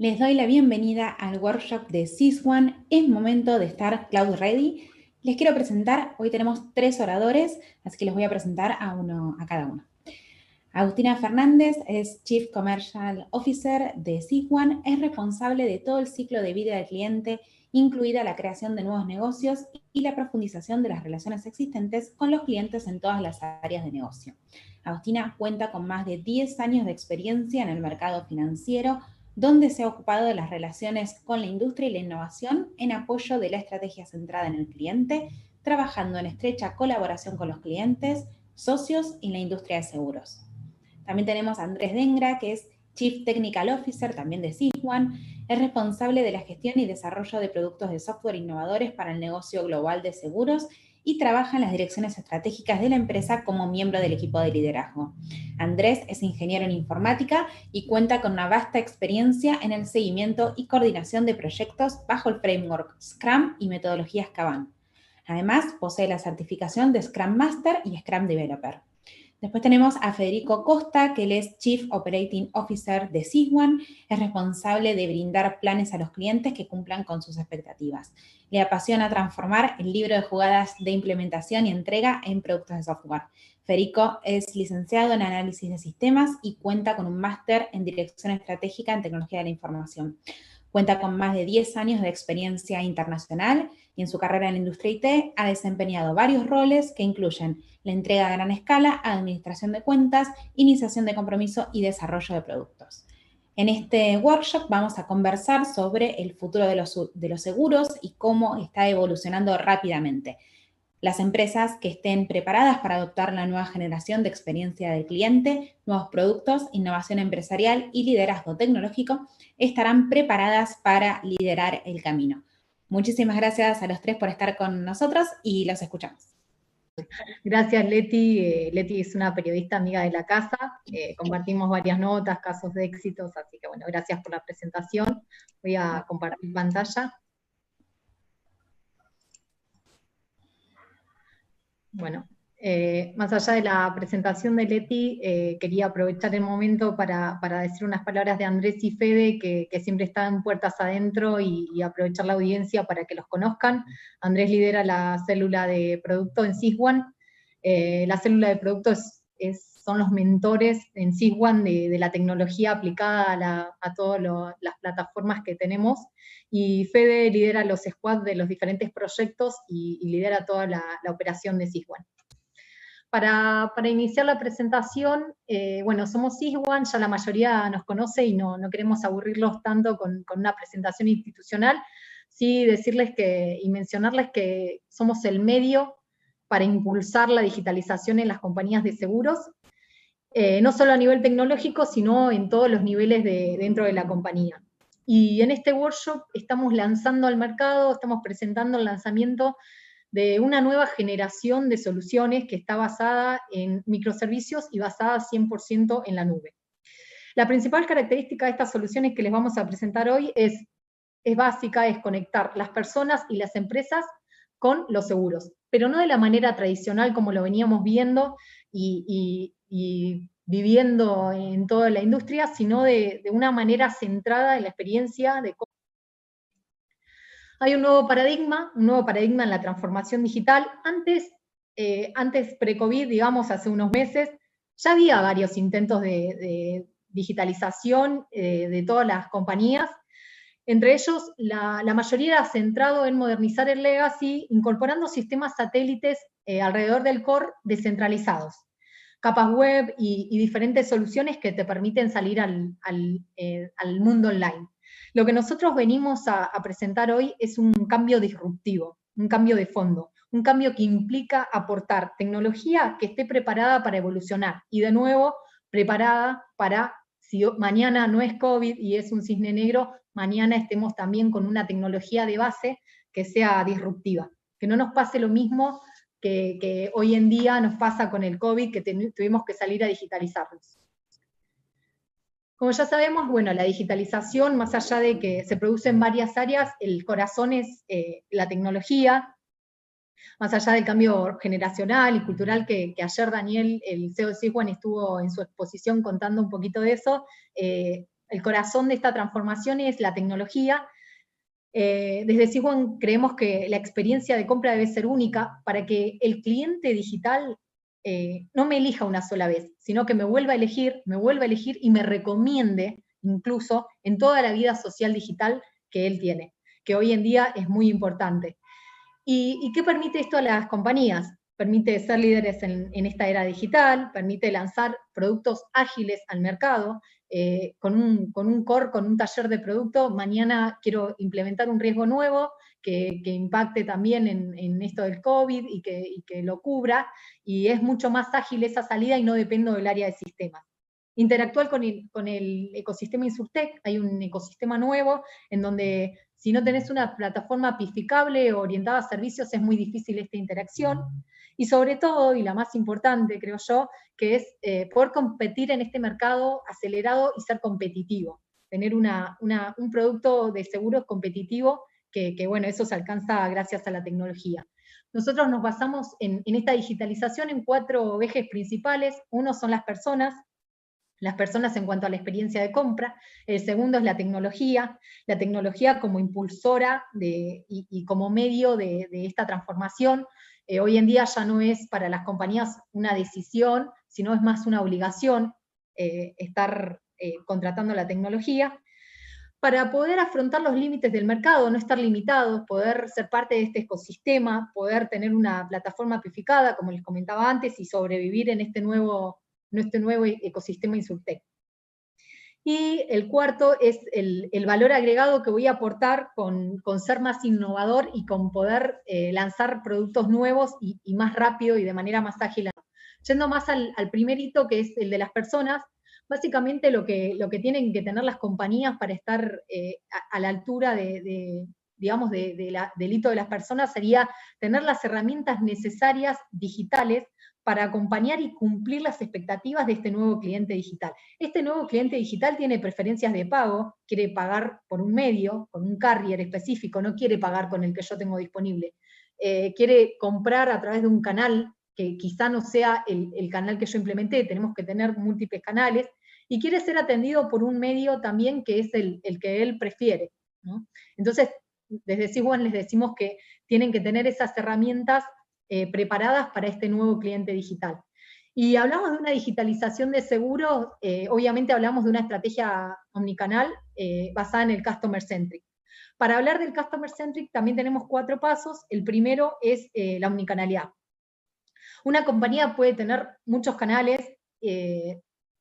Les doy la bienvenida al workshop de SysOne. Es momento de estar cloud ready. Les quiero presentar, hoy tenemos tres oradores, así que les voy a presentar a uno a cada uno. Agustina Fernández es Chief Commercial Officer de SysOne, es responsable de todo el ciclo de vida del cliente, incluida la creación de nuevos negocios y la profundización de las relaciones existentes con los clientes en todas las áreas de negocio. Agustina cuenta con más de 10 años de experiencia en el mercado financiero, donde se ha ocupado de las relaciones con la industria y la innovación en apoyo de la estrategia centrada en el cliente, trabajando en estrecha colaboración con los clientes, socios y la industria de seguros. También tenemos a Andrés Dengra, que es Chief Technical Officer también de SysOne, es responsable de la gestión y desarrollo de productos de software innovadores para el negocio global de seguros y trabaja en las direcciones estratégicas de la empresa como miembro del equipo de liderazgo. Andrés es ingeniero en informática y cuenta con una vasta experiencia en el seguimiento y coordinación de proyectos bajo el framework Scrum y metodologías Kanban. Además, posee la certificación de Scrum Master y Scrum Developer. Después tenemos a Federico Costa, que él es Chief Operating Officer de SysOne, es responsable de brindar planes a los clientes que cumplan con sus expectativas. Le apasiona transformar el libro de jugadas de implementación y entrega en productos de software. Federico es licenciado en análisis de sistemas y cuenta con un máster en dirección estratégica en tecnología de la información. Cuenta con más de 10 años de experiencia internacional y en su carrera en la industria IT ha desempeñado varios roles que incluyen la entrega a gran escala, administración de cuentas, iniciación de compromiso y desarrollo de productos. En este workshop vamos a conversar sobre el futuro de los, seguros y cómo está evolucionando rápidamente. Las empresas que estén preparadas para adoptar la nueva generación de experiencia del cliente, nuevos productos, innovación empresarial y liderazgo tecnológico estarán preparadas para liderar el camino. Muchísimas gracias a los tres por estar con nosotros y los escuchamos. Gracias, Leti. Eh, Leti es una periodista amiga de la casa. Eh, compartimos varias notas, casos de éxitos, así que bueno, gracias por la presentación. Voy a compartir pantalla. Bueno, eh, más allá de la presentación de Leti, eh, quería aprovechar el momento para, decir unas palabras de Andrés y Fede, que, siempre están puertas adentro, y, aprovechar la audiencia para que los conozcan. Andrés lidera la célula de producto en SysOne. Eh, la célula de producto son los mentores en SysOne de, la tecnología aplicada a, todas las plataformas que tenemos. Y Fede lidera los squads de los diferentes proyectos y, lidera toda la, operación de SysOne. Para, iniciar la presentación, eh, bueno, somos SysOne, ya la mayoría nos conoce y no, queremos aburrirlos tanto con, una presentación institucional, sí decirles que, y mencionarles que somos el medio para impulsar la digitalización en las compañías de seguros, eh, no solo a nivel tecnológico, sino en todos los niveles de, dentro de la compañía. Y en este workshop estamos lanzando al mercado, estamos presentando el lanzamiento de una nueva generación de soluciones que está basada en microservicios y basada 100% en la nube. La principal característica de estas soluciones que les vamos a presentar hoy es, es básica, es conectar las personas y las empresas con los seguros, pero no de la manera tradicional como lo veníamos viendo y, viviendo en toda la industria, sino de, de, una manera centrada en la experiencia de hay un nuevo paradigma, un nuevo paradigma en la transformación digital. Antes, eh, antes pre-COVID, digamos, hace unos meses, ya había varios intentos de, digitalización eh, de todas las compañías. Entre ellos, la, mayoría era centrado en modernizar el legacy, incorporando sistemas satélites eh, alrededor del core descentralizados, capas web y, diferentes soluciones que te permiten salir al mundo online. Lo que nosotros venimos a, presentar hoy es un cambio disruptivo, un cambio de fondo, un cambio que implica aportar tecnología que esté preparada para evolucionar y de nuevo preparada para, si mañana no es COVID y es un cisne negro, mañana estemos también con una tecnología de base que sea disruptiva, que no nos pase lo mismo que, hoy en día nos pasa con el COVID, que tuvimos que salir a digitalizarnos. Como ya sabemos, bueno, la digitalización, más allá de que se produce en varias áreas, el corazón es eh, la tecnología, más allá del cambio generacional y cultural que, ayer Daniel, el CEO de Siguan, estuvo en su exposición contando un poquito de eso, eh, el corazón de esta transformación es la tecnología. Eh, desde Siswan creemos que la experiencia de compra debe ser única para que el cliente digital eh, no me elija una sola vez, sino que me vuelva a elegir, me vuelva a elegir y me recomiende incluso en toda la vida social digital que él tiene, que hoy en día es muy importante. ¿Y, qué permite esto a las compañías? Permite ser líderes en, esta era digital, permite lanzar productos ágiles al mercado, eh, con, un, con core, con un taller de producto, mañana quiero implementar un riesgo nuevo que, impacte también en, esto del COVID y que, lo cubra, y es mucho más ágil esa salida y no dependo del área de sistemas. Interactuar con el, con el ecosistema Insurtech, hay un ecosistema nuevo en donde si no tenés una plataforma pificable o orientada a servicios, es muy difícil esta interacción. Y sobre todo, y la más importante, creo yo, que es eh, poder competir en este mercado acelerado y ser competitivo. Tener un producto de seguros competitivo, que, bueno, eso se alcanza gracias a la tecnología. Nosotros nos basamos en, en esta digitalización en cuatro ejes principales. Uno son las personas, las personas en cuanto a la experiencia de compra, el segundo es la tecnología, la tecnología como impulsora y, como medio de, esta transformación. Eh, hoy en día ya no es para las compañías una decisión, sino es más una obligación eh, estar eh, contratando la tecnología. Para poder afrontar los límites del mercado, no estar limitados, poder ser parte de este ecosistema, poder tener una plataforma amplificada, como les comentaba antes, y sobrevivir en este nuevo nuestro nuevo e-, ecosistema Insurtech. Y el cuarto es el, valor agregado que voy a aportar con, ser más innovador y con poder eh, lanzar productos nuevos y, más rápido y de manera más ágil. Yendo más al, primer hito, que es el de las personas, básicamente lo que, lo que tienen que tener las compañías para estar eh, a, la altura de, digamos, del hito de las personas sería tener las herramientas necesarias digitales para acompañar y cumplir las expectativas de este nuevo cliente digital. Este nuevo cliente digital tiene preferencias de pago, quiere pagar por un medio, con un carrier específico, no quiere pagar con el que yo tengo disponible. Eh, quiere comprar a través de un canal que quizá no sea el, canal que yo implementé, tenemos que tener múltiples canales, y quiere ser atendido por un medio también que es el, que él prefiere. Entonces, desde Siguan les decimos que tienen que tener esas herramientas eh, preparadas para este nuevo cliente digital. Y hablamos de una digitalización de seguros, eh, obviamente hablamos de una estrategia omnicanal eh, basada en el Customer Centric. Para hablar del Customer Centric también tenemos cuatro pasos. El primero es la omnicanalidad. Una compañía puede tener muchos canales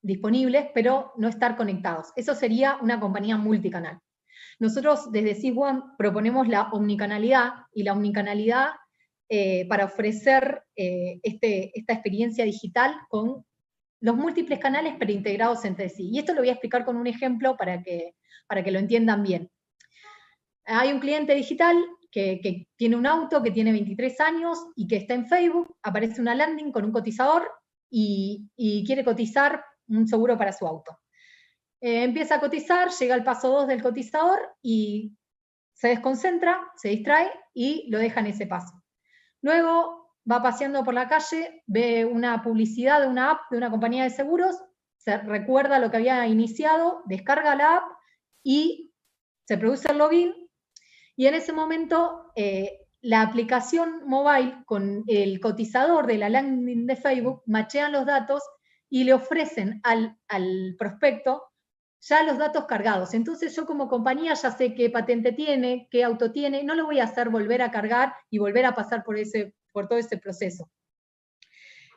disponibles, pero no estar conectados. Eso sería una compañía multicanal. Nosotros desde Siswan proponemos la omnicanalidad y la omnicanalidad eh, para ofrecer eh, este, esta experiencia digital con los múltiples canales pero integrados entre sí. Y esto lo voy a explicar con un ejemplo para que, para que lo entiendan bien. Hay un cliente digital que, tiene un auto, que tiene 23 años y que está en Facebook, aparece una landing con un cotizador y, quiere cotizar un seguro para su auto. Eh, empieza a cotizar, llega al paso 2 del cotizador y se desconcentra, se distrae y lo deja en ese paso. Luego va paseando por la calle, ve una publicidad de una app de una compañía de seguros, se recuerda lo que había iniciado, descarga la app y se produce el login. Y en ese momento eh, la aplicación mobile con el cotizador de la landing de Facebook machean los datos y le ofrecen al, al prospecto ya los datos cargados. Entonces yo como compañía ya sé qué patente tiene, qué auto tiene, no lo voy a hacer volver a cargar y volver a pasar por, ese, por todo ese proceso.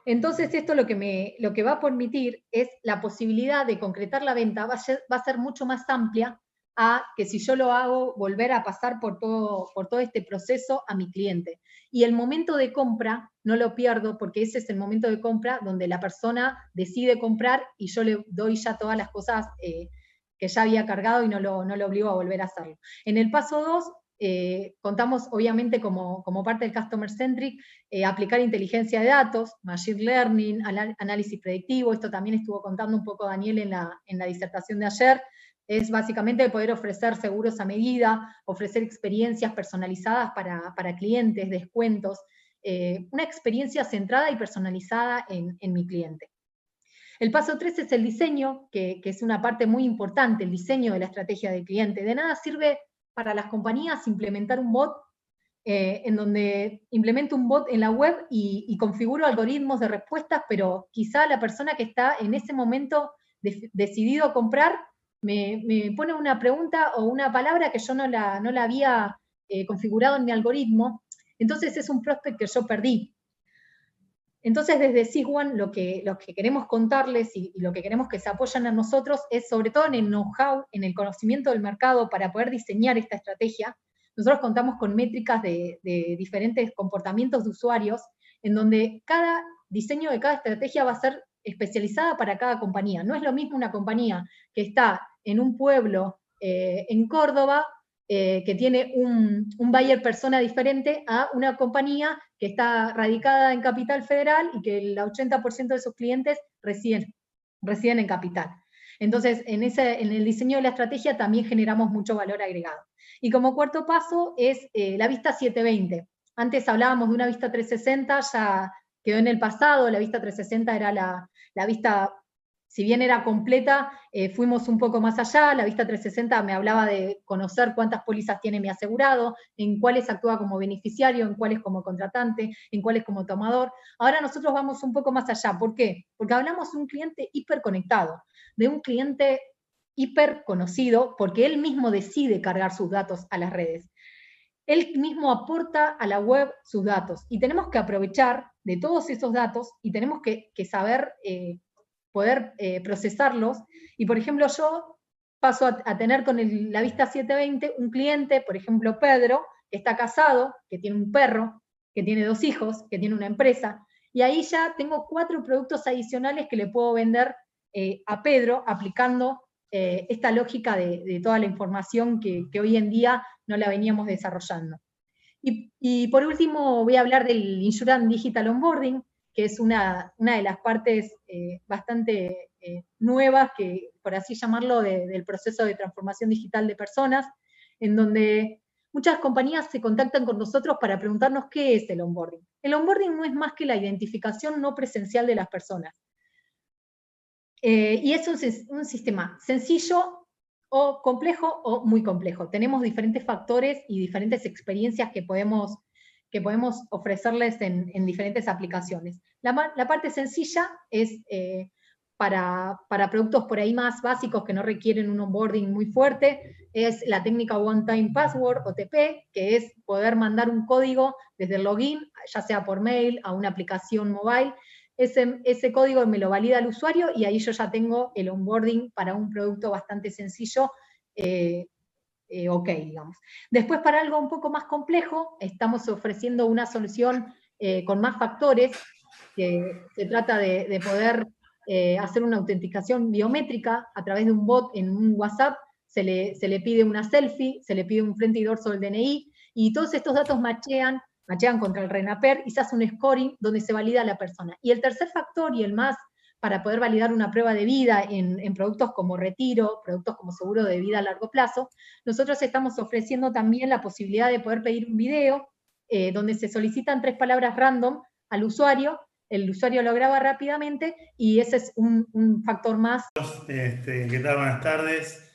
Entonces esto lo que, me, lo que va a permitir es la posibilidad de concretar la venta, va a ser, va a ser mucho más amplia a que si yo lo hago, volver a pasar por todo, por todo este proceso a mi cliente. Y el momento de compra no lo pierdo porque ese es el momento de compra donde la persona decide comprar y yo le doy ya todas las cosas eh, que ya había cargado y no lo, no lo obligo a volver a hacerlo. En el paso 2 eh, contamos obviamente como, parte del Customer Centric, eh, aplicar inteligencia de datos, Machine Learning, análisis predictivo, esto también estuvo contando un poco Daniel en la, en la disertación de ayer, es básicamente poder ofrecer seguros a medida, ofrecer experiencias personalizadas para, clientes, descuentos, eh, una experiencia centrada y personalizada en, mi cliente. El paso 3 es el diseño, que, es una parte muy importante, el diseño de la estrategia del cliente. De nada sirve para las compañías implementar un bot eh, en donde implemento un bot en la web y, configuro algoritmos de respuestas, pero quizá la persona que está en ese momento decidido a comprar me, pone una pregunta o una palabra que yo no la, no la había eh, configurado en mi algoritmo, entonces es un prospect que yo perdí. Entonces, desde SysOne lo que, lo que queremos contarles y, lo que queremos que se apoyen a nosotros es sobre todo en el know-how, en el conocimiento del mercado para poder diseñar esta estrategia. Nosotros contamos con métricas de diferentes comportamientos de usuarios, en donde cada diseño de cada estrategia va a ser especializada para cada compañía. No es lo mismo una compañía que está en un pueblo eh, en Córdoba eh, que tiene un, un buyer persona diferente a una compañía que está radicada en Capital Federal y que el 80% de sus clientes residen, residen en Capital. Entonces, en, ese, en el diseño de la estrategia también generamos mucho valor agregado. Y como cuarto paso es eh, la vista 720. Antes hablábamos de una vista 360, ya quedó en el pasado, la vista 360 era la, la vista si bien era completa, eh, fuimos un poco más allá, la vista 360 me hablaba de conocer cuántas pólizas tiene mi asegurado, en cuáles actúa como beneficiario, en cuáles como contratante, en cuáles como tomador. Ahora nosotros vamos un poco más allá, ¿por qué? Porque hablamos de un cliente hiperconectado, de un cliente hiper conocido, porque él mismo decide cargar sus datos a las redes. Él mismo aporta a la web sus datos y tenemos que aprovechar de todos esos datos y tenemos que, saber eh, poder eh, procesarlos. Y por ejemplo, yo paso a, tener con la vista 720 un cliente, por ejemplo, Pedro, que está casado, que tiene un perro, que tiene dos hijos, que tiene una empresa, y ahí ya tengo cuatro productos adicionales que le puedo vender eh, a Pedro aplicando eh, esta lógica de, toda la información que, hoy en día no la veníamos desarrollando. Y, y, por último voy a hablar del Insurance Digital Onboarding, que es una, de las partes eh, bastante eh, nuevas, que, por así llamarlo, del proceso de transformación digital de personas, en donde muchas compañías se contactan con nosotros para preguntarnos qué es el onboarding. El onboarding no es más que la identificación no presencial de las personas. Eh, y es un, un sistema sencillo o complejo o muy complejo. Tenemos diferentes factores y diferentes experiencias que podemos que podemos ofrecerles en, diferentes aplicaciones. La, parte sencilla es eh, para, productos por ahí más básicos que no requieren un onboarding muy fuerte, es la técnica One Time Password, OTP, que es poder mandar un código desde el login, ya sea por mail, a una aplicación mobile, ese, ese, código me lo valida el usuario y ahí yo ya tengo el onboarding para un producto bastante sencillo eh, eh, ok, digamos. Después, para algo un poco más complejo, estamos ofreciendo una solución eh, con más factores, se trata de, poder eh, hacer una autenticación biométrica a través de un bot en un WhatsApp, se le, se le pide una selfie, se le pide un frente y dorso del DNI, y todos estos datos machean, machean contra el RENAPER y se hace un scoring donde se valida la persona. Y el tercer factor, y el más para poder validar una prueba de vida en, productos como retiro, productos como seguro de vida a largo plazo, nosotros estamos ofreciendo también la posibilidad de poder pedir un video eh, donde se solicitan tres palabras random al usuario, el usuario lo graba rápidamente y ese es un, factor más. Este, ¿Qué tal? Buenas tardes.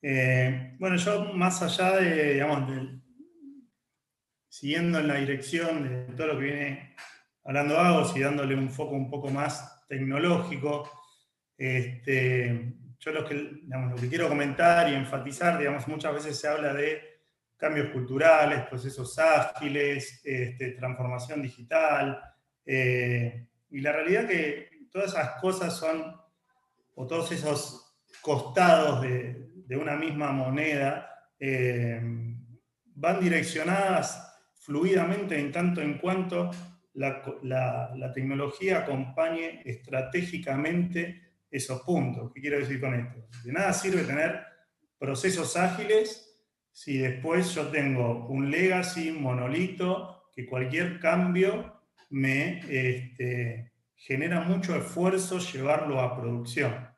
Eh, bueno, yo más allá de, digamos, siguiendo en la dirección de todo lo que viene hablando Agos y dándole un foco un poco más tecnológico. Este, yo lo que, lo que quiero comentar y enfatizar, digamos, muchas veces se habla de cambios culturales, procesos ágiles, este, transformación digital, eh, y la realidad que todas esas cosas son, o todos esos costados de, una misma moneda, eh, van direccionadas fluidamente en tanto en cuanto la, tecnología acompañe estratégicamente esos puntos. ¿Qué quiero decir con esto? De nada sirve tener procesos ágiles si después yo tengo un legacy, monolito, que cualquier cambio me este, genera mucho esfuerzo llevarlo a producción.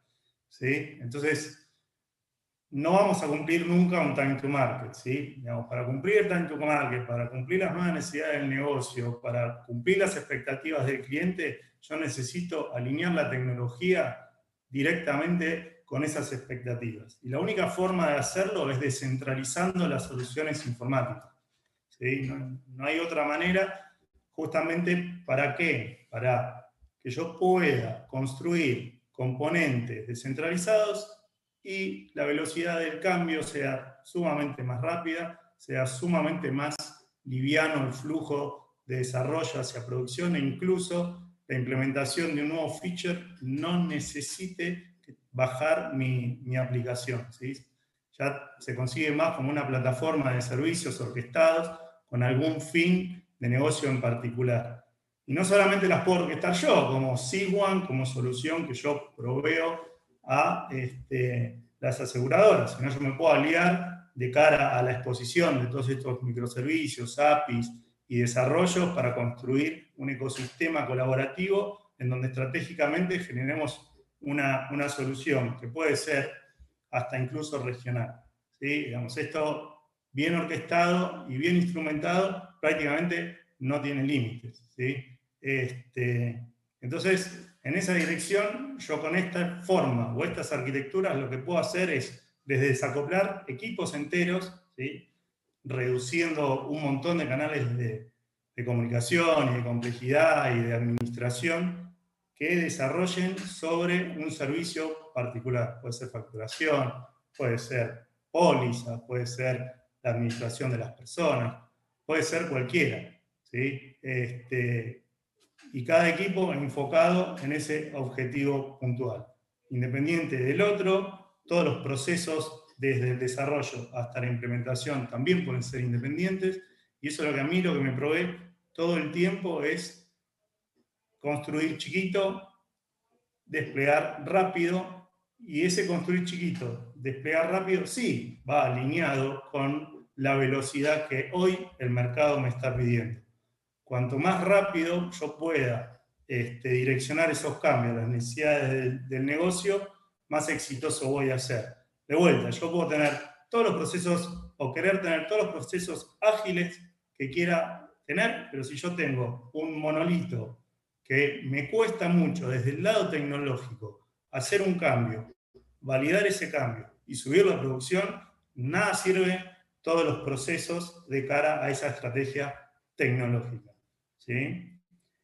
¿sí? Entonces, no vamos a cumplir nunca un time to market, ¿sí? para cumplir el time to market, para cumplir las nuevas necesidades del negocio, para cumplir las expectativas del cliente, yo necesito alinear la tecnología directamente con esas expectativas. Y la única forma de hacerlo es descentralizando las soluciones informáticas. No, hay otra manera, justamente, ¿para qué? Para que yo pueda construir componentes descentralizados y la velocidad del cambio sea sumamente más rápida, sea sumamente más liviano el flujo de desarrollo hacia producción e incluso la implementación de un nuevo feature no necesite bajar mi, aplicación. Ya se consigue más como una plataforma de servicios orquestados con algún fin de negocio en particular. Y no solamente las puedo orquestar yo, como C1, como solución que yo proveo a este, las aseguradoras, sino yo me puedo aliar de cara a la exposición de todos estos microservicios, APIs y desarrollos para construir un ecosistema colaborativo en donde estratégicamente generemos una, una solución que puede ser hasta incluso regional. ¿sí? Digamos, esto bien orquestado y bien instrumentado prácticamente no tiene límites. ¿sí? Este, entonces, en esa dirección, yo con esta forma o estas arquitecturas lo que puedo hacer es desde desacoplar equipos enteros, ¿sí? reduciendo un montón de canales de, comunicación y de complejidad y de administración que desarrollen sobre un servicio particular. Puede ser facturación, puede ser póliza, puede ser la administración de las personas, puede ser cualquiera. ¿sí? Este, y cada equipo enfocado en ese objetivo puntual. Independiente del otro, todos los procesos desde el desarrollo hasta la implementación también pueden ser independientes, y eso es lo que a mí lo que me provee todo el tiempo es construir chiquito, desplegar rápido, y ese construir chiquito, desplegar rápido, sí, va alineado con la velocidad que hoy el mercado me está pidiendo cuanto más rápido yo pueda este, direccionar esos cambios, las necesidades del, negocio, más exitoso voy a ser. De vuelta, yo puedo tener todos los procesos o querer tener todos los procesos ágiles que quiera tener, pero si yo tengo un monolito que me cuesta mucho desde el lado tecnológico hacer un cambio, validar ese cambio y subir la producción, nada sirve todos los procesos de cara a esa estrategia tecnológica.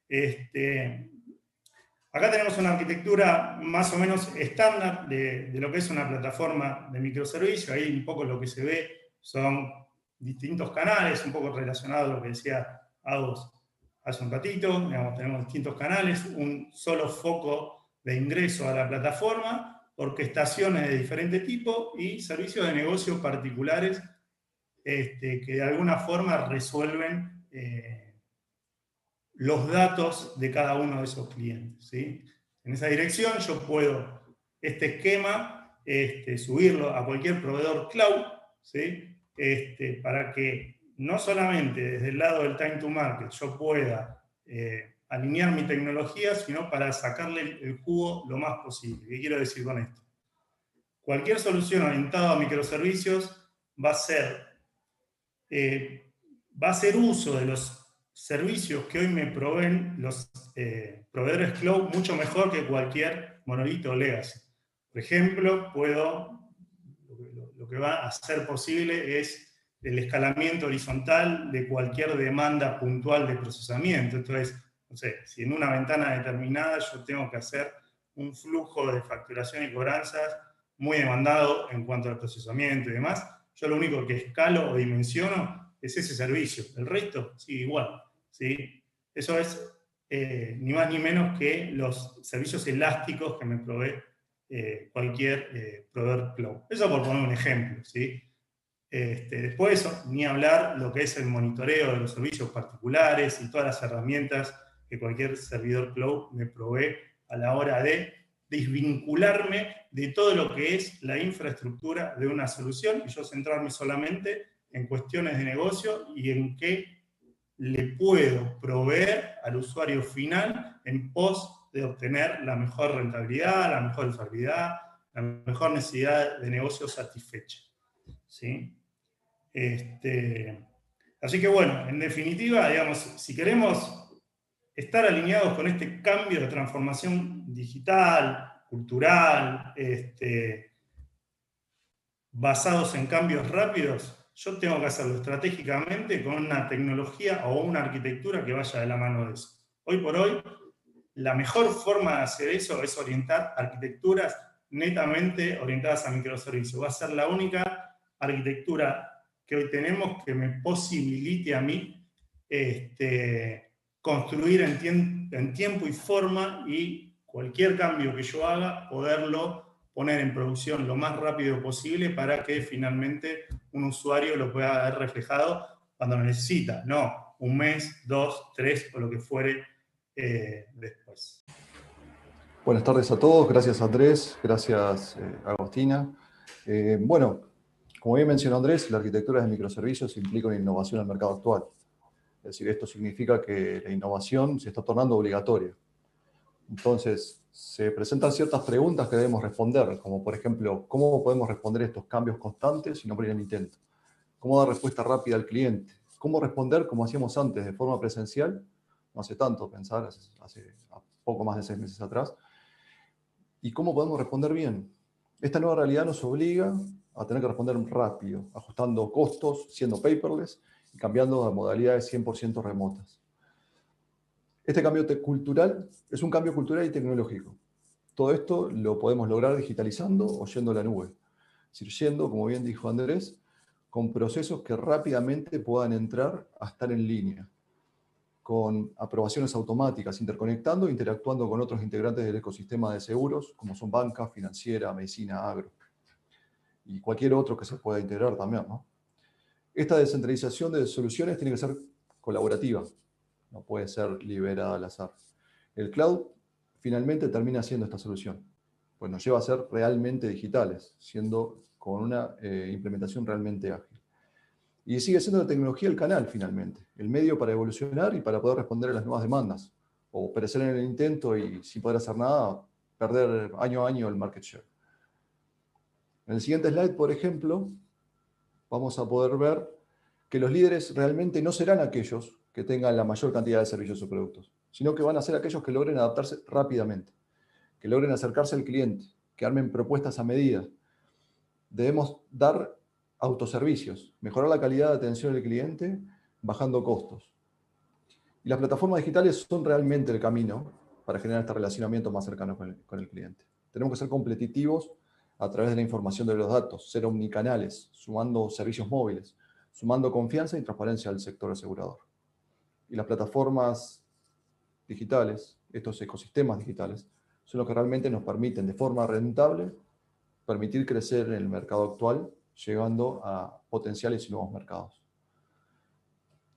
Este, acá tenemos una arquitectura más o menos estándar de, lo que es una plataforma de microservicio. Ahí un poco lo que se ve son distintos canales, un poco relacionado a lo que decía Agos hace un ratito. tenemos distintos canales, un solo foco de ingreso a la plataforma, orquestaciones de diferente tipo y servicios de negocio particulares este, que de alguna forma resuelven eh, los datos de cada uno de esos clientes. ¿sí? En esa dirección yo puedo este esquema este, subirlo a cualquier proveedor cloud ¿sí? este, para que no solamente desde el lado del time to market yo pueda eh, alinear mi tecnología, sino para sacarle el jugo lo más posible. ¿Qué quiero decir con esto? Cualquier solución orientada a microservicios va a ser, eh, va a uso de los servicios que hoy me proveen los eh, proveedores cloud mucho mejor que cualquier monolito legacy. Por ejemplo, puedo, lo, que va a ser posible es el escalamiento horizontal de cualquier demanda puntual de procesamiento. Entonces, no sé, si en una ventana determinada yo tengo que hacer un flujo de facturación y cobranzas muy demandado en cuanto al procesamiento y demás, yo lo único que escalo o dimensiono es ese servicio. El resto sigue igual. ¿Sí? Eso es eh, ni más ni menos que los servicios elásticos que me provee eh, cualquier eh, proveedor cloud. Eso por poner un ejemplo. ¿sí? Este, después, ni hablar lo que es el monitoreo de los servicios particulares y todas las herramientas que cualquier servidor cloud me provee a la hora de desvincularme de todo lo que es la infraestructura de una solución y yo centrarme solamente en cuestiones de negocio y en qué le puedo proveer al usuario final en pos de obtener la mejor rentabilidad, la mejor usabilidad, la mejor necesidad de negocio satisfecha. ¿sí? Este, así que bueno, en definitiva, digamos, si queremos estar alineados con este cambio de transformación digital, cultural, este, basados en cambios rápidos, yo tengo que hacerlo estratégicamente con una tecnología o una arquitectura que vaya de la mano de eso. Hoy por hoy, la mejor forma de hacer eso es orientar arquitecturas netamente orientadas a microservicios. Va a ser la única arquitectura que hoy tenemos que me posibilite a mí este, construir en, en tiempo y forma y cualquier cambio que yo haga, poderlo poner en producción lo más rápido posible para que finalmente un usuario lo pueda ver reflejado cuando lo necesita, no un mes, dos, tres o lo que fuere eh, después. Buenas tardes a todos, gracias Andrés, gracias eh, Agostina. Eh, bueno, como bien mencionó Andrés, la arquitectura de microservicios implica una innovación al mercado actual. Es decir, esto significa que la innovación se está tornando obligatoria. Entonces, se presentan ciertas preguntas que debemos responder, como por ejemplo, ¿cómo podemos responder estos cambios constantes y no poner el intento? ¿Cómo dar respuesta rápida al cliente? ¿Cómo responder como hacíamos antes, de forma presencial? No hace tanto pensar, hace, poco más de seis meses atrás. ¿Y cómo podemos responder bien? Esta nueva realidad nos obliga a tener que responder rápido, ajustando costos, siendo paperless y cambiando a modalidades 100% remotas. Este cambio cultural es un cambio cultural y tecnológico. Todo esto lo podemos lograr digitalizando o yendo a la nube. Es decir, yendo, como bien dijo Andrés, con procesos que rápidamente puedan entrar a estar en línea, con aprobaciones automáticas, interconectando e interactuando con otros integrantes del ecosistema de seguros, como son banca, financiera, medicina, agro, y cualquier otro que se pueda integrar también. Esta descentralización de soluciones tiene que ser colaborativa, no puede ser liberada al azar. El cloud finalmente termina siendo esta solución, pues nos lleva a ser realmente digitales, siendo con una eh, implementación realmente ágil. Y sigue siendo la tecnología el canal finalmente, el medio para evolucionar y para poder responder a las nuevas demandas, o perecer en el intento y sin poder hacer nada, perder año a año el market share. En el siguiente slide, por ejemplo, vamos a poder ver que los líderes realmente no serán aquellos que tengan la mayor cantidad de servicios o productos, sino que van a ser aquellos que logren adaptarse rápidamente, que logren acercarse al cliente, que armen propuestas a medida. Debemos dar autoservicios, mejorar la calidad de atención del cliente, bajando costos. Y las plataformas digitales son realmente el camino para generar este relacionamiento más cercano con el, con el cliente. Tenemos que ser competitivos a través de la información de los datos, ser omnicanales, sumando servicios móviles, sumando confianza y transparencia al sector asegurador y las plataformas digitales, estos ecosistemas digitales, son los que realmente nos permiten de forma rentable permitir crecer en el mercado actual, llegando a potenciales y nuevos mercados.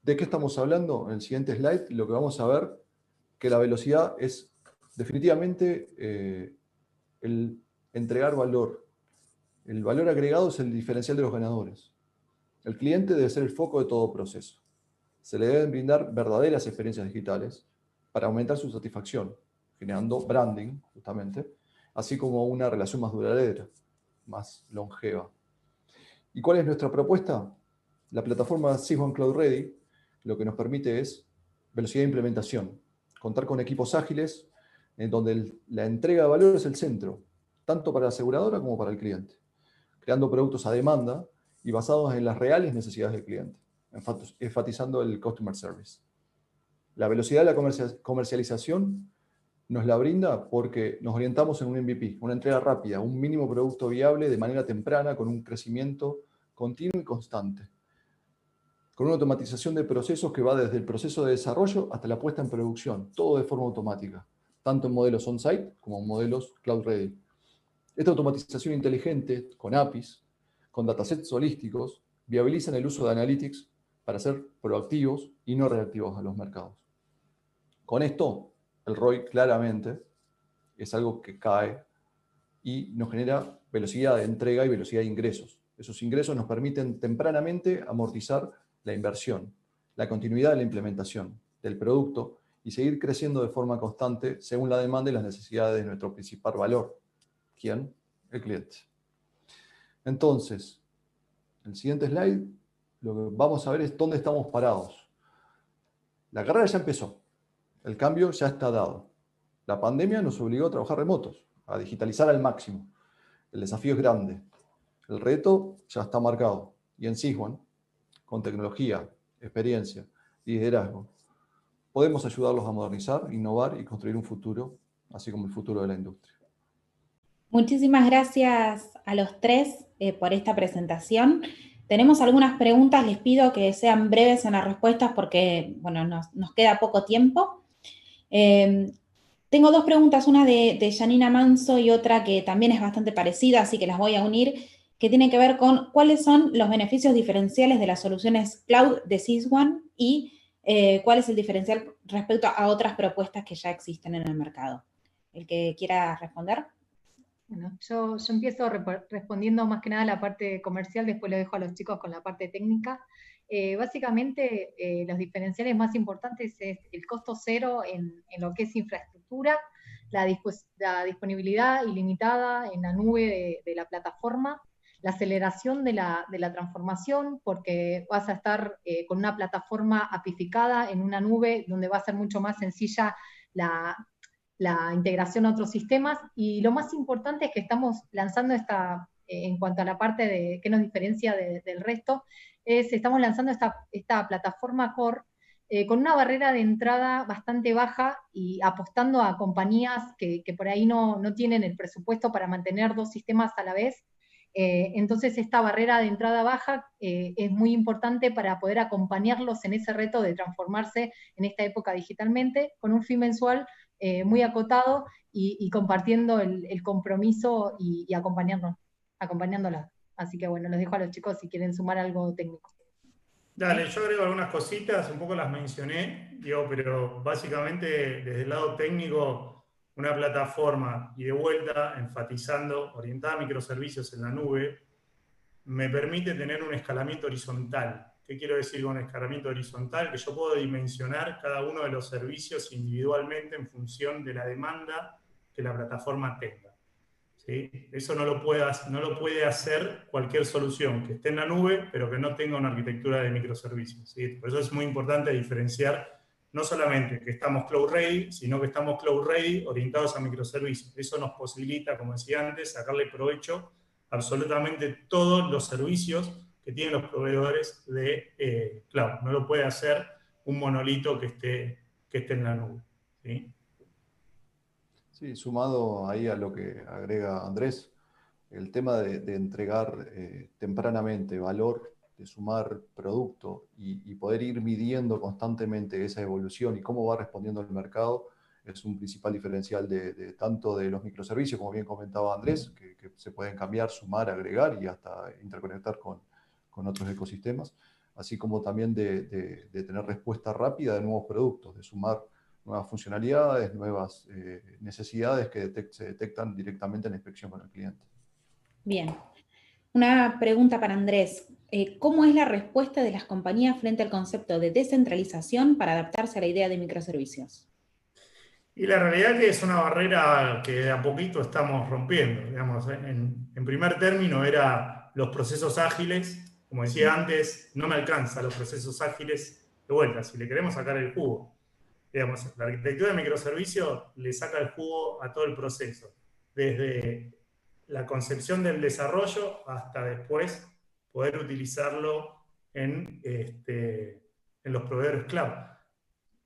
¿De qué estamos hablando? En el siguiente slide lo que vamos a ver que la velocidad es definitivamente eh, el entregar valor. El valor agregado es el diferencial de los ganadores. El cliente debe ser el foco de todo proceso se le deben brindar verdaderas experiencias digitales para aumentar su satisfacción, generando branding, justamente, así como una relación más duradera, más longeva. ¿Y cuál es nuestra propuesta? La plataforma Sysone Cloud Ready lo que nos permite es velocidad de implementación, contar con equipos ágiles en donde la entrega de valor es el centro, tanto para la aseguradora como para el cliente, creando productos a demanda y basados en las reales necesidades del cliente enfatizando el customer service. La velocidad de la comercialización nos la brinda porque nos orientamos en un MVP, una entrega rápida, un mínimo producto viable de manera temprana con un crecimiento continuo y constante. Con una automatización de procesos que va desde el proceso de desarrollo hasta la puesta en producción, todo de forma automática, tanto en modelos on-site como en modelos cloud-ready. Esta automatización inteligente, con APIs, con datasets holísticos, viabilizan el uso de analytics para ser proactivos y no reactivos a los mercados. Con esto, el ROI claramente es algo que cae y nos genera velocidad de entrega y velocidad de ingresos. Esos ingresos nos permiten tempranamente amortizar la inversión, la continuidad de la implementación del producto y seguir creciendo de forma constante según la demanda y las necesidades de nuestro principal valor. ¿Quién? El cliente. Entonces, el siguiente slide lo que vamos a ver es dónde estamos parados. La carrera ya empezó. El cambio ya está dado. La pandemia nos obligó a trabajar remotos, a digitalizar al máximo. El desafío es grande. El reto ya está marcado. Y en Siswan, con tecnología, experiencia, liderazgo, podemos ayudarlos a modernizar, innovar y construir un futuro, así como el futuro de la industria. Muchísimas gracias a los tres eh, por esta presentación. Tenemos algunas preguntas, les pido que sean breves en las respuestas porque, bueno, nos, queda poco tiempo. Em, tengo dos preguntas, una de, Janina Manso y otra que también es bastante parecida, así que las voy a unir, que tiene que ver con cuáles son los beneficios diferenciales de las soluciones cloud de SysOne y eh, cuál es el diferencial respecto a otras propuestas que ya existen en el mercado. El que quiera responder. Bueno, yo, empiezo respondiendo más que nada a la parte comercial, después lo dejo a los chicos con la parte técnica. Eh, básicamente, eh, los diferenciales más importantes es el costo cero en, lo que es infraestructura, la, disponibilidad ilimitada en la nube de, la plataforma, la aceleración de la, transformación, porque vas a estar eh, con una plataforma apificada en una nube donde va a ser mucho más sencilla la, la integración a otros sistemas y lo más importante es que estamos lanzando esta, eh, en cuanto a la parte de qué nos diferencia del resto, es estamos lanzando esta, esta plataforma core eh, con una barrera de entrada bastante baja y apostando a compañías que, por ahí no, no, tienen el presupuesto para mantener dos sistemas a la vez. Eh, entonces esta barrera de entrada baja es muy importante para poder acompañarlos en ese reto de transformarse en esta época digitalmente con un fin mensual eh, muy acotado y, compartiendo el, compromiso y, y. Así que bueno, les dejo a los chicos si quieren sumar algo técnico. Dale, yo agrego algunas cositas, un poco las mencioné, digo, pero básicamente desde el lado técnico, una plataforma y de vuelta, enfatizando, orientada a microservicios en la nube, me permite tener un escalamiento horizontal. ¿Qué quiero decir con escalamiento horizontal? Que yo puedo dimensionar cada uno de los servicios individualmente en función de la demanda que la plataforma tenga. ¿sí? Eso no lo, puede, no lo puede hacer cualquier solución que esté en la nube, pero que no tenga una arquitectura de microservicios. ¿sí? Por eso es muy importante diferenciar no solamente que estamos cloud ready, sino que estamos cloud ready orientados a microservicios. Eso nos posibilita, como decía antes, sacarle provecho a absolutamente todos los servicios tienen los proveedores de eh, cloud. No lo puede hacer un monolito que esté, que esté en la nube. ¿sí? sumado ahí a lo que agrega Andrés, el tema de, entregar eh, tempranamente valor, de sumar producto y, poder ir midiendo constantemente esa evolución y cómo va respondiendo el mercado, es un principal diferencial de, tanto de los microservicios, como bien comentaba Andrés, que, se pueden cambiar, sumar, agregar y hasta interconectar con, con otros ecosistemas, así como también de, tener respuesta rápida de nuevos productos, de sumar nuevas funcionalidades, nuevas eh, necesidades que se detectan directamente en la inspección con el cliente. Bien. Una pregunta para Andrés. Eh, ¿Cómo es la respuesta de las compañías frente al concepto de descentralización para adaptarse a la idea de microservicios? Y la realidad es que es una barrera que a poquito estamos rompiendo. Digamos, en, en primer término era los procesos ágiles como decía antes, no me alcanza los procesos ágiles de vuelta. Si le queremos sacar el jugo, digamos, la arquitectura de microservicio le saca el jugo a todo el proceso, desde la concepción del desarrollo hasta después poder utilizarlo en, este, en los proveedores cloud.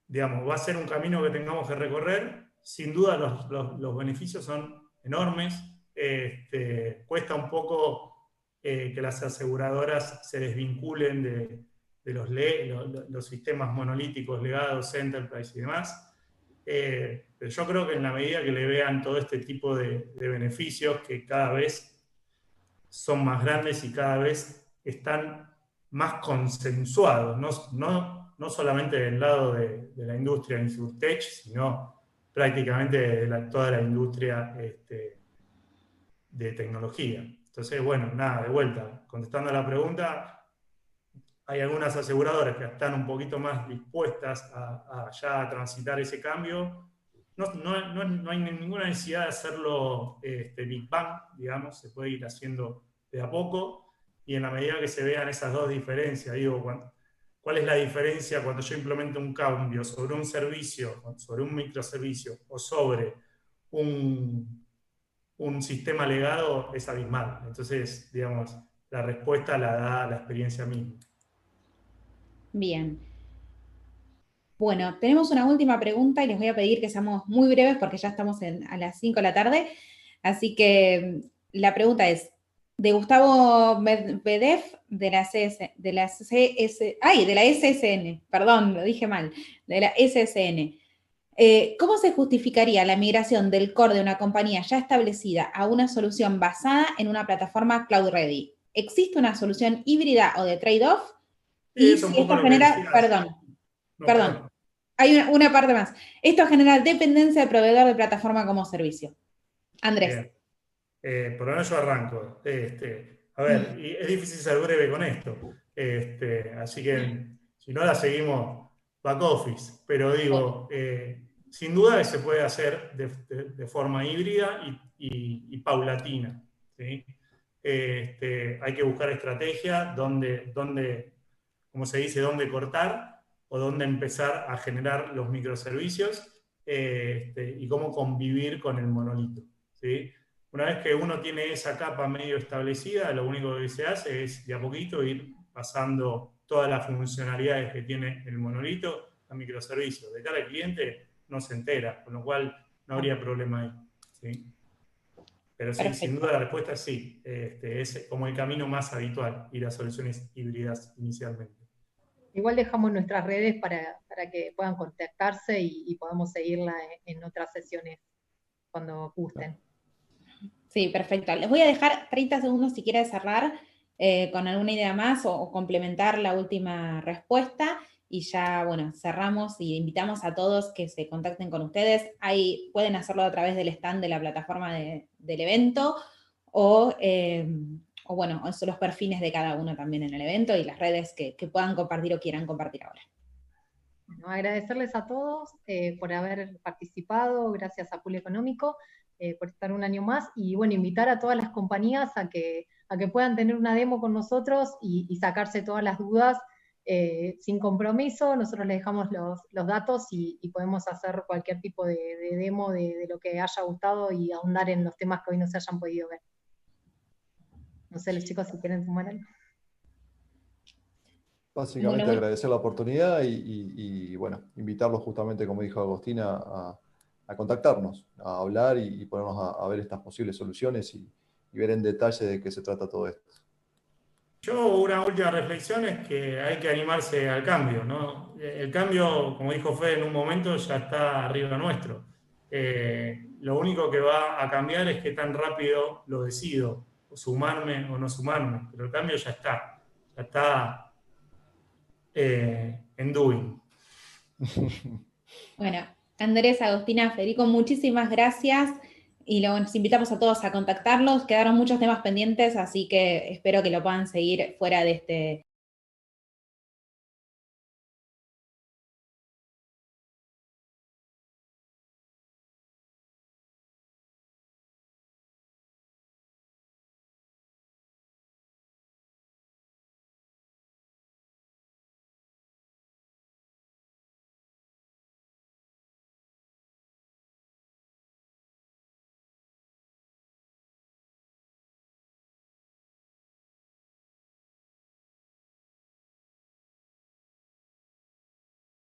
Digamos, va a ser un camino que tengamos que recorrer. Sin duda los, beneficios son enormes. Este, cuesta un poco eh, que las aseguradoras se desvinculen de, los, los, sistemas monolíticos legados, Enterprise y demás. Eh, pero yo creo que en la medida que le vean todo este tipo de, beneficios que cada vez son más grandes y cada vez están más consensuados, no, no, no solamente del lado de, la industria de InsurTech, sino prácticamente de toda la industria este, de tecnología. Entonces, bueno, nada, de vuelta, contestando a la pregunta, hay algunas aseguradoras que están un poquito más dispuestas a, ya transitar ese cambio. No, hay ninguna necesidad de hacerlo este, Big Bang, digamos, se puede ir haciendo de a poco y en la medida que se vean esas dos diferencias, digo, ¿Cuál es la diferencia cuando yo implemento un cambio sobre un servicio, sobre un microservicio o sobre un, un sistema legado? Es abismal. Entonces, digamos, la respuesta la da la experiencia misma. Bien. Bueno, tenemos una última pregunta y les voy a pedir que seamos muy breves porque ya estamos a las 5 de la tarde. Así que mm, la pregunta es, de Gustavo Medvedev de la, CS, de la CS, ay, de la SSN, perdón, lo dije mal, de la SSN. Eh, ¿Cómo se justificaría la migración del core de una compañía ya establecida a una solución basada en una plataforma cloud ready? ¿Existe una solución híbrida o de trade-off? Y si esto genera, perdón, perdón, hay una, parte más. Esto genera dependencia del proveedor de plataforma como servicio. Andrés. Eh, por lo menos yo arranco. Este, a ver, mm. es difícil ser breve con esto. Este, así que si no la seguimos back office. Pero digo, eh, sin duda se puede hacer de, forma híbrida y, paulatina. Este, hay que buscar estrategia donde, donde, como se dice, dónde cortar o dónde empezar a generar los microservicios este, y cómo convivir con el monolito. ¿sí? Una vez que uno tiene esa capa medio establecida, lo único que se hace es de a poquito ir pasando todas las funcionalidades que tiene el monolito a microservicios. De cara al cliente no se entera, con lo cual no habría problema ahí. Pero sí, sin duda la respuesta es sí. Este, es como el camino más habitual ir a soluciones híbridas inicialmente. Igual dejamos nuestras redes para, que puedan contactarse y, podamos seguirla en, otras sesiones cuando gusten. Sí, perfecto. Les voy a dejar 30 segundos si quiere cerrar eh, con alguna idea más o, complementar la última respuesta. Y ya, bueno, cerramos y invitamos a todos que se contacten con ustedes. Ahí pueden hacerlo a través del stand de la plataforma del evento o eh, o bueno, son los perfiles de cada uno también en el evento y las redes que, puedan compartir o quieran compartir ahora. Agradecerles a todos eh, por haber participado, gracias a Pool Económico eh, por estar un año más y bueno, invitar a todas las compañías a que, a que puedan tener una demo con nosotros y, sacarse todas las dudas eh, sin compromiso. Nosotros les dejamos los, datos y, podemos hacer cualquier tipo de, demo de, de lo que haya gustado y ahondar en los temas que hoy no se hayan podido ver. No sé, los chicos si quieren sumar algo. Básicamente agradecer la oportunidad y, bueno, invitarlos justamente, como dijo Agostina, a, contactarnos, a hablar y, ponernos a, ver estas posibles soluciones y, ver en detalle de qué se trata todo esto. Yo una última reflexión es que hay que animarse al cambio. ¿no? El cambio, como dijo Fede en un momento, ya está arriba nuestro. Eh, lo único que va a cambiar es que tan rápido lo decido sumarme o no sumarme, pero el cambio ya está, ya está eh, en doing. Bueno, Andrés, Agostina, Federico, muchísimas gracias y los invitamos a todos a contactarlos. Quedaron muchos temas pendientes, así que espero que lo puedan seguir fuera de este,